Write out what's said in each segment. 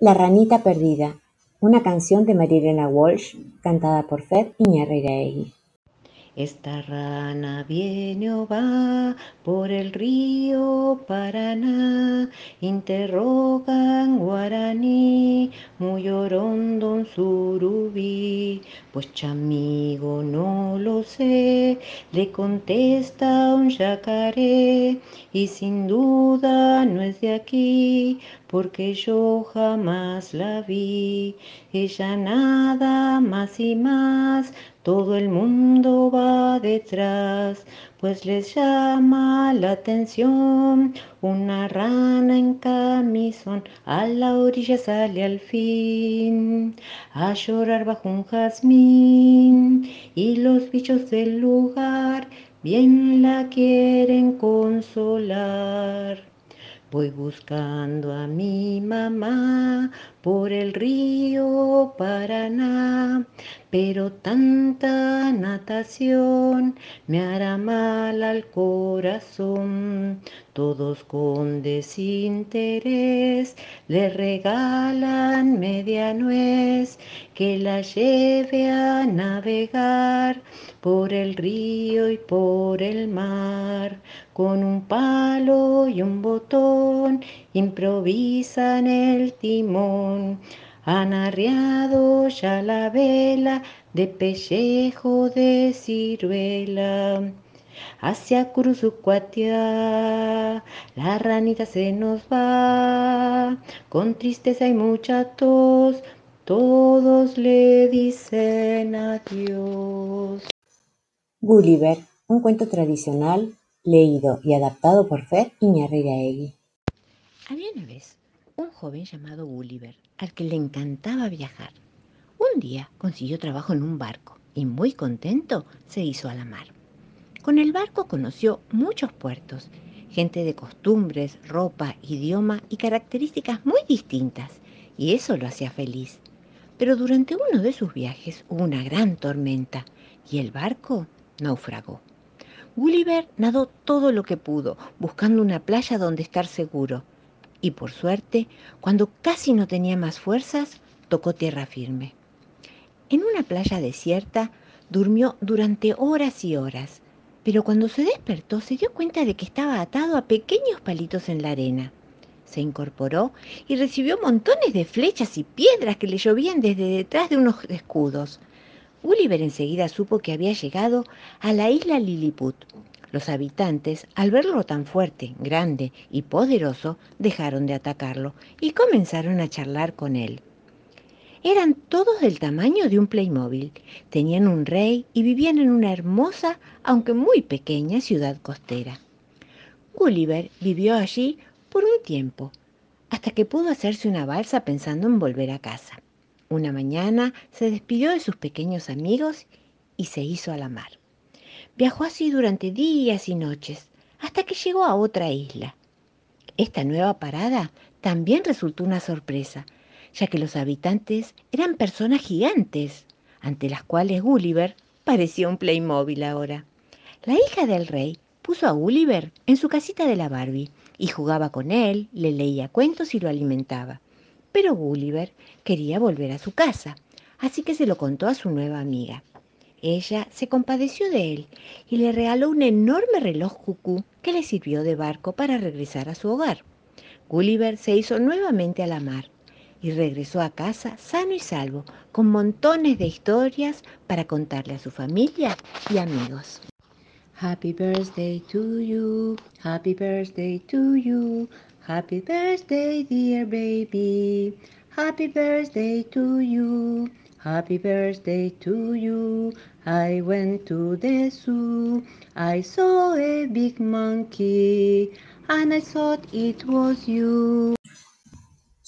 La ranita perdida, una canción de Marilena Walsh cantada por Fer Iñárritu. Esta rana viene o va por el río Paraná, interroga en guaraní, muy orondo un surubí, pues chamigo no lo sé, le contesta un yacaré, y sin duda no es de aquí, porque yo jamás la vi, ella nada más y más, todo el mundo va detrás, pues les llama la atención una rana en camisón, a la orilla sale al fin a llorar bajo un jazmín y los bichos del lugar bien la quieren consolar. Voy buscando a mi mamá por el río Paraná, pero tanta natación me hará mal al corazón. Todos con desinterés le regalan media nuez que la lleve a navegar por el río y por el mar. Con un palo y un botón improvisan el timón. Han arriado ya la vela de pellejo de ciruela. Hacia Curuzucuatia, la ranita se nos va, con tristeza y mucha tos, todos le dicen adiós. Gulliver, un cuento tradicional leído y adaptado por Fer Iñárritu. Había una vez un joven llamado Gulliver, al que le encantaba viajar. Un día consiguió trabajo en un barco y muy contento se hizo a la mar. Con el barco conoció muchos puertos, gente de costumbres, ropa, idioma y características muy distintas, y eso lo hacía feliz. Pero durante uno de sus viajes hubo una gran tormenta y el barco naufragó. Gulliver nadó todo lo que pudo, buscando una playa donde estar seguro. Y por suerte, cuando casi no tenía más fuerzas, tocó tierra firme. En una playa desierta durmió durante horas y horas, pero cuando se despertó se dio cuenta de que estaba atado a pequeños palitos en la arena. Se incorporó y recibió montones de flechas y piedras que le llovían desde detrás de unos escudos. Gulliver enseguida supo que había llegado a la isla Lilliput. Los habitantes, al verlo tan fuerte, grande y poderoso, dejaron de atacarlo y comenzaron a charlar con él. Eran todos del tamaño de un Playmobil. Tenían un rey y vivían en una hermosa, aunque muy pequeña, ciudad costera. Gulliver vivió allí por un tiempo, hasta que pudo hacerse una balsa pensando en volver a casa. Una mañana se despidió de sus pequeños amigos y se hizo a la mar. Viajó así durante días y noches, hasta que llegó a otra isla. Esta nueva parada también resultó una sorpresa, ya que los habitantes eran personas gigantes, ante las cuales Gulliver parecía un Playmobil ahora. La hija del rey puso a Gulliver en su casita de la Barbie y jugaba con él, le leía cuentos y lo alimentaba. Pero Gulliver quería volver a su casa, así que se lo contó a su nueva amiga. Ella se compadeció de él y le regaló un enorme reloj cucú que le sirvió de barco para regresar a su hogar. Gulliver se hizo nuevamente a la mar y regresó a casa sano y salvo, con montones de historias para contarle a su familia y amigos. Happy birthday to you, happy birthday to you, happy birthday dear baby, happy birthday to you, happy birthday to you. I went to the zoo, I saw a big monkey, and I thought it was you.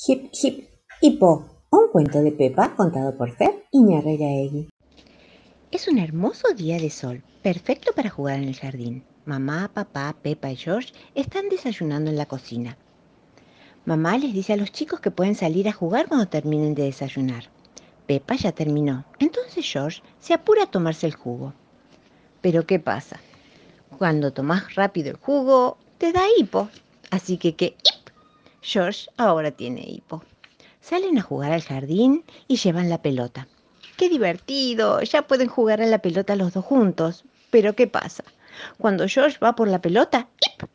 Hip Hip Hippo, un cuento de Pepa contado por Fer Iñárritu. Es un hermoso día de sol, perfecto para jugar en el jardín. Mamá, papá, Pepa y George están desayunando en la cocina. Mamá les dice a los chicos que pueden salir a jugar cuando terminen de desayunar. Pepa ya terminó, entonces George se apura a tomarse el jugo. Pero ¿qué pasa? Cuando tomas rápido el jugo, te da hipo. Así que, ¿qué? ¡Hip! George ahora tiene hipo. Salen a jugar al jardín y llevan la pelota. ¡Qué divertido! Ya pueden jugar a la pelota los dos juntos. Pero ¿qué pasa? Cuando George va por la pelota, ¡ip!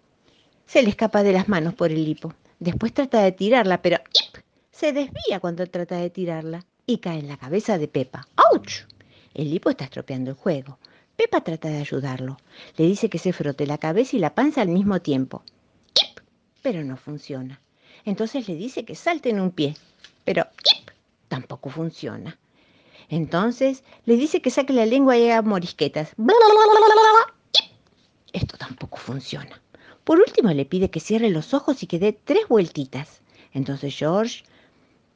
se le escapa de las manos por el hipo. Después trata de tirarla, pero ¡ip! se desvía cuando trata de tirarla y cae en la cabeza de Pepa. ¡Auch! El hipo está estropeando el juego. Pepa trata de ayudarlo. Le dice que se frote la cabeza y la panza al mismo tiempo. ¡Ip! Pero no funciona. Entonces le dice que salte en un pie. Pero ¡ip! tampoco funciona. Entonces le dice que saque la lengua y haga morisquetas. Esto tampoco funciona. Por último le pide que cierre los ojos y que dé tres vueltitas. Entonces George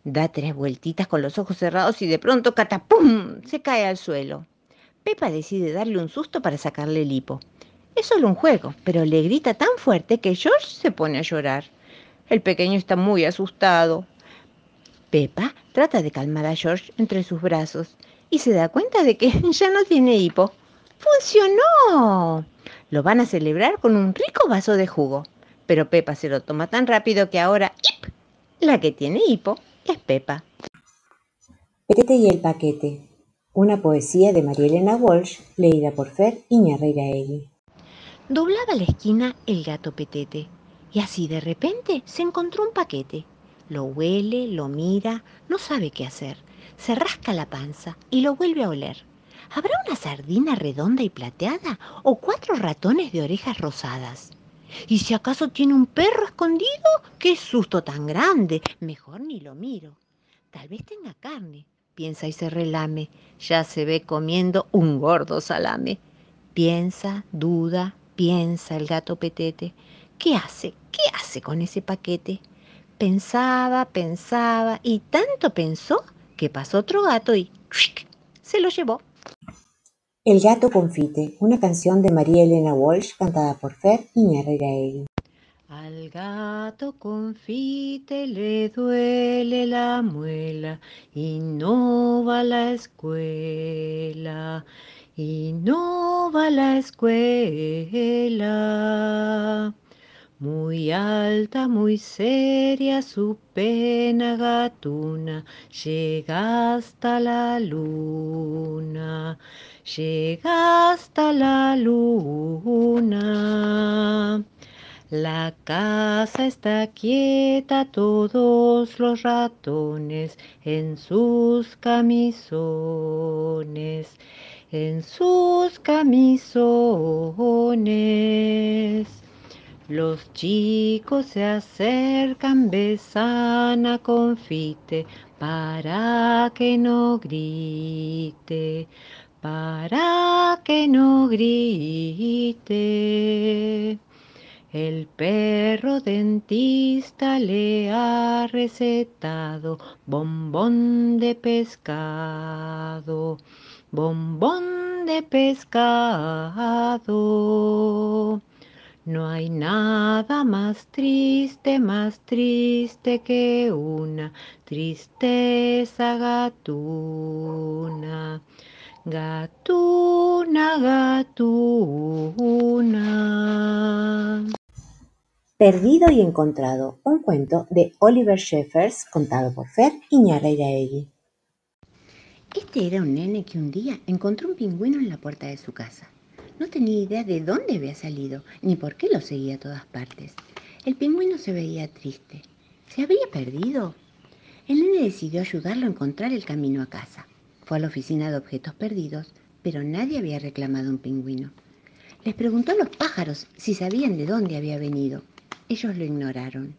da tres vueltitas con los ojos cerrados y de pronto catapum se cae al suelo. Pepa decide darle un susto para sacarle el hipo. Es solo un juego, pero le grita tan fuerte que George se pone a llorar. El pequeño está muy asustado. Pepa trata de calmar a George entre sus brazos y se da cuenta de que ya no tiene hipo. ¡Funcionó! Lo van a celebrar con un rico vaso de jugo. Pero Pepa se lo toma tan rápido que ahora, ¡ip! La que tiene hipo es Pepa. Petete y el paquete. Una poesía de María Elena Walsh, leída por Fer Iñarreiraegui. Doblaba la esquina el gato Petete y así de repente se encontró un paquete. Lo huele, lo mira, no sabe qué hacer. Se rasca la panza y lo vuelve a oler. ¿Habrá una sardina redonda y plateada o cuatro ratones de orejas rosadas? ¿Y si acaso tiene un perro escondido? ¡Qué susto tan grande! Mejor ni lo miro. Tal vez tenga carne, piensa y se relame. Ya se ve comiendo un gordo salame. Piensa, duda, piensa el gato petete. ¿Qué hace? ¿Qué hace con ese paquete? Pensaba, pensaba y tanto pensó que pasó otro gato y se lo llevó. El gato confite, una canción de María Elena Walsh cantada por Fer Iñarreiraegui. Al gato confite le duele la muela y no va a la escuela, y no va a la escuela. Muy alta, muy seria su pena gatuna, llega hasta la luna, llega hasta la luna. La casa está quieta, todos los ratones en sus camisones, en sus camisones. Los chicos se acercan, besan a confite para que no grite, para que no grite. El perro dentista le ha recetado bombón de pescado, bombón de pescado. No hay nada más triste, más triste que una tristeza gatuna. Gatuna, gatuna. Perdido y encontrado, un cuento de Oliver Sheffers contado por Fer Iñarreiraegui. Este era un nene que un día encontró un pingüino en la puerta de su casa. No tenía idea de dónde había salido, ni por qué lo seguía a todas partes. El pingüino se veía triste. ¿Se había perdido? El nene decidió ayudarlo a encontrar el camino a casa. Fue a la oficina de objetos perdidos, pero nadie había reclamado un pingüino. Les preguntó a los pájaros si sabían de dónde había venido. Ellos lo ignoraron.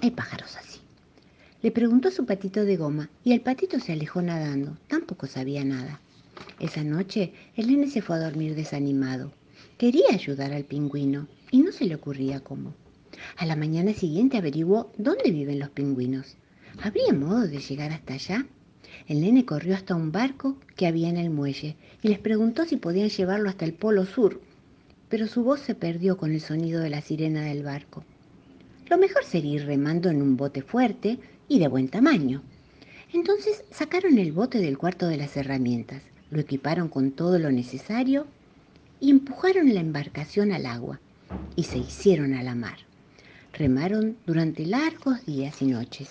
Hay pájaros así. Le preguntó a su patito de goma y el patito se alejó nadando. Tampoco sabía nada. Esa noche el nene se fue a dormir desanimado. Quería ayudar al pingüino y no se le ocurría cómo. A la mañana siguiente averiguó dónde viven los pingüinos. ¿Habría modo de llegar hasta allá? El nene corrió hasta un barco que había en el muelle y les preguntó si podían llevarlo hasta el polo sur, pero su voz se perdió con el sonido de la sirena del barco. Lo mejor sería ir remando en un bote fuerte y de buen tamaño. Entonces sacaron el bote del cuarto de las herramientas, lo equiparon con todo lo necesario y empujaron la embarcación al agua y se hicieron a la mar. Remaron durante largos días y noches.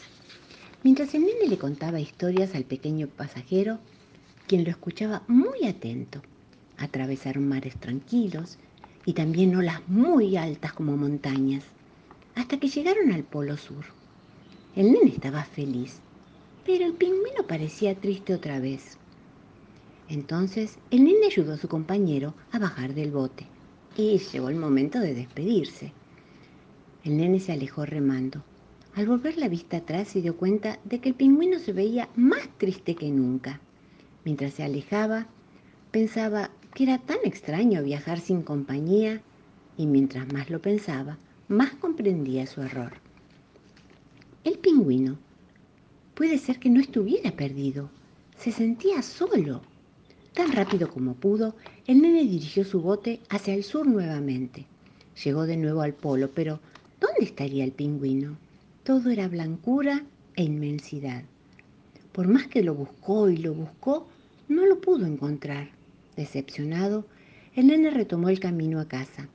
mientras el nene le contaba historias al pequeño pasajero, quien lo escuchaba muy atento. Atravesaron mares tranquilos y también olas muy altas como montañas, hasta que llegaron al Polo Sur. El nene estaba feliz, pero el pingüino parecía triste otra vez. Entonces el nene ayudó a su compañero a bajar del bote y llegó el momento de despedirse. El nene se alejó remando. Al volver la vista atrás se dio cuenta de que el pingüino se veía más triste que nunca. Mientras se alejaba, pensaba que era tan extraño viajar sin compañía y mientras más lo pensaba, más comprendía su error. El pingüino puede ser que no estuviera perdido, se sentía solo. Tan rápido como pudo, el nene dirigió su bote hacia el sur nuevamente. Llegó de nuevo al polo, pero ¿dónde estaría el pingüino? Todo era blancura e inmensidad. Por más que lo buscó y lo buscó, no lo pudo encontrar. Decepcionado, el nene retomó el camino a casa.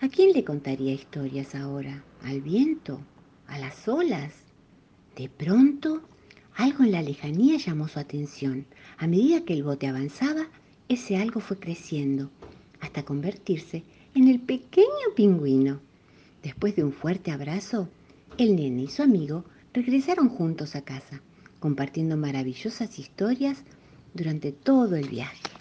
¿A quién le contaría historias ahora? ¿Al viento? ¿A las olas? De pronto, algo en la lejanía llamó su atención. A medida que el bote avanzaba, ese algo fue creciendo hasta convertirse en el pequeño pingüino. Después de un fuerte abrazo, el nene y su amigo regresaron juntos a casa, compartiendo maravillosas historias durante todo el viaje.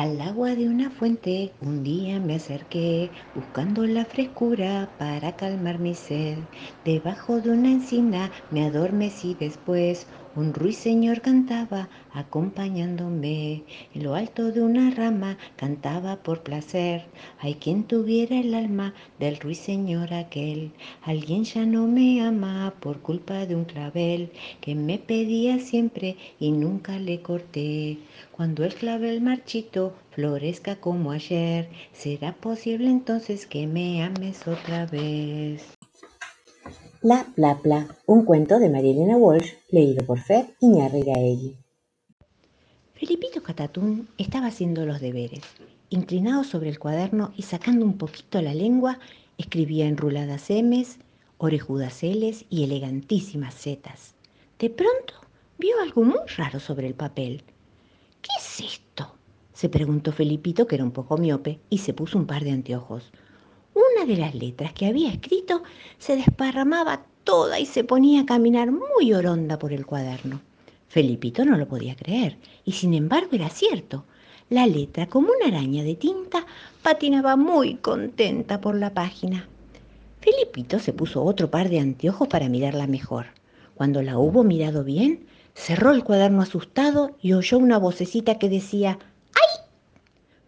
Al agua de una fuente un día me acerqué buscando la frescura para calmar mi sed. Debajo de una encina me adormecí después. Un ruiseñor cantaba acompañándome. En lo alto de una rama cantaba por placer. Hay quien tuviera el alma del ruiseñor aquel. Alguien ya no me ama por culpa de un clavel que me pedía siempre y nunca le corté. Cuando el clavel marchito florezca como ayer, ¿será posible entonces que me ames otra vez? La Plapla, un cuento de Marilena Walsh, leído por Fer Iñárritu. Felipito Catatún estaba haciendo los deberes. Inclinado sobre el cuaderno y sacando un poquito la lengua, escribía enruladas M's, orejudas L's y elegantísimas Z's. De pronto vio algo muy raro sobre el papel. ¿Qué es esto? se preguntó Felipito, que era un poco miope, y se puso un par de anteojos. Una de las letras que había escrito se desparramaba toda y se ponía a caminar muy oronda por el cuaderno. Felipito no lo podía creer, y sin embargo era cierto. La letra, como una araña de tinta, patinaba muy contenta por la página. Felipito se puso otro par de anteojos para mirarla mejor. Cuando la hubo mirado bien, cerró el cuaderno asustado y oyó una vocecita que decía.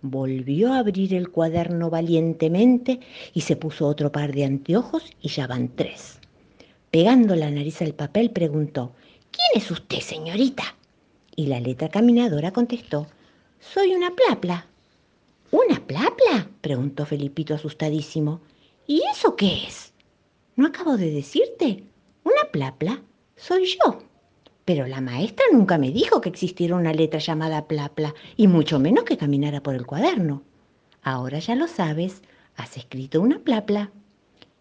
Volvió a abrir el cuaderno valientemente y se puso otro par de anteojos y ya van tres. Pegando la nariz al papel, preguntó ¿Quién es usted, señorita? Y la letra caminadora contestó, soy una plapla. ¿Una plapla? preguntó Felipito asustadísimo. ¿Y eso qué es? ¿No acabo de decirte? Una plapla soy yo. Pero la maestra nunca me dijo que existiera una letra llamada plapla, y mucho menos que caminara por el cuaderno. Ahora ya lo sabes, has escrito una plapla.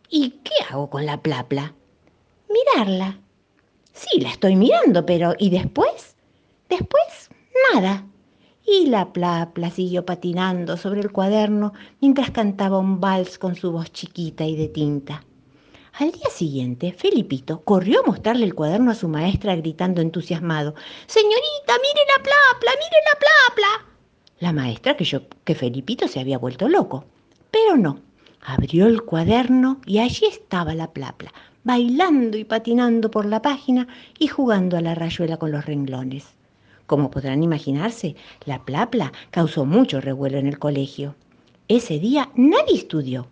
¿Y qué hago con la plapla? Mirarla. Sí, la estoy mirando, pero ¿y después? Después, nada. Y la plapla siguió patinando sobre el cuaderno mientras cantaba un vals con su voz chiquita y de tinta. Al día siguiente, Felipito corrió a mostrarle el cuaderno a su maestra gritando entusiasmado, Señorita, mire la plapla, mire la plapla. La maestra creyó que Felipito se había vuelto loco, pero no. Abrió el cuaderno y allí estaba la plapla, bailando y patinando por la página y jugando a la rayuela con los renglones. Como podrán imaginarse, la plapla causó mucho revuelo en el colegio. Ese día nadie estudió.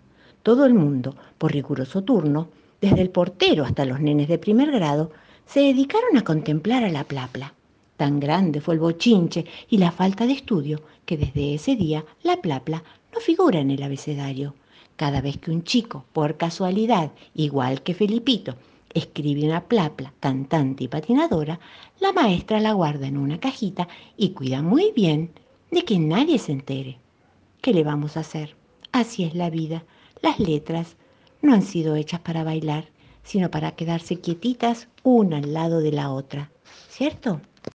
Todo el mundo, por riguroso turno, desde el portero hasta los nenes de primer grado, se dedicaron a contemplar a la plapla. Tan grande fue el bochinche y la falta de estudio que desde ese día la plapla no figura en el abecedario. Cada vez que un chico, por casualidad, igual que Felipito, escribe una plapla cantante y patinadora, la maestra la guarda en una cajita y cuida muy bien de que nadie se entere. ¿Qué le vamos a hacer? Así es la vida. Las letras no han sido hechas para bailar, sino para quedarse quietitas una al lado de la otra, ¿cierto?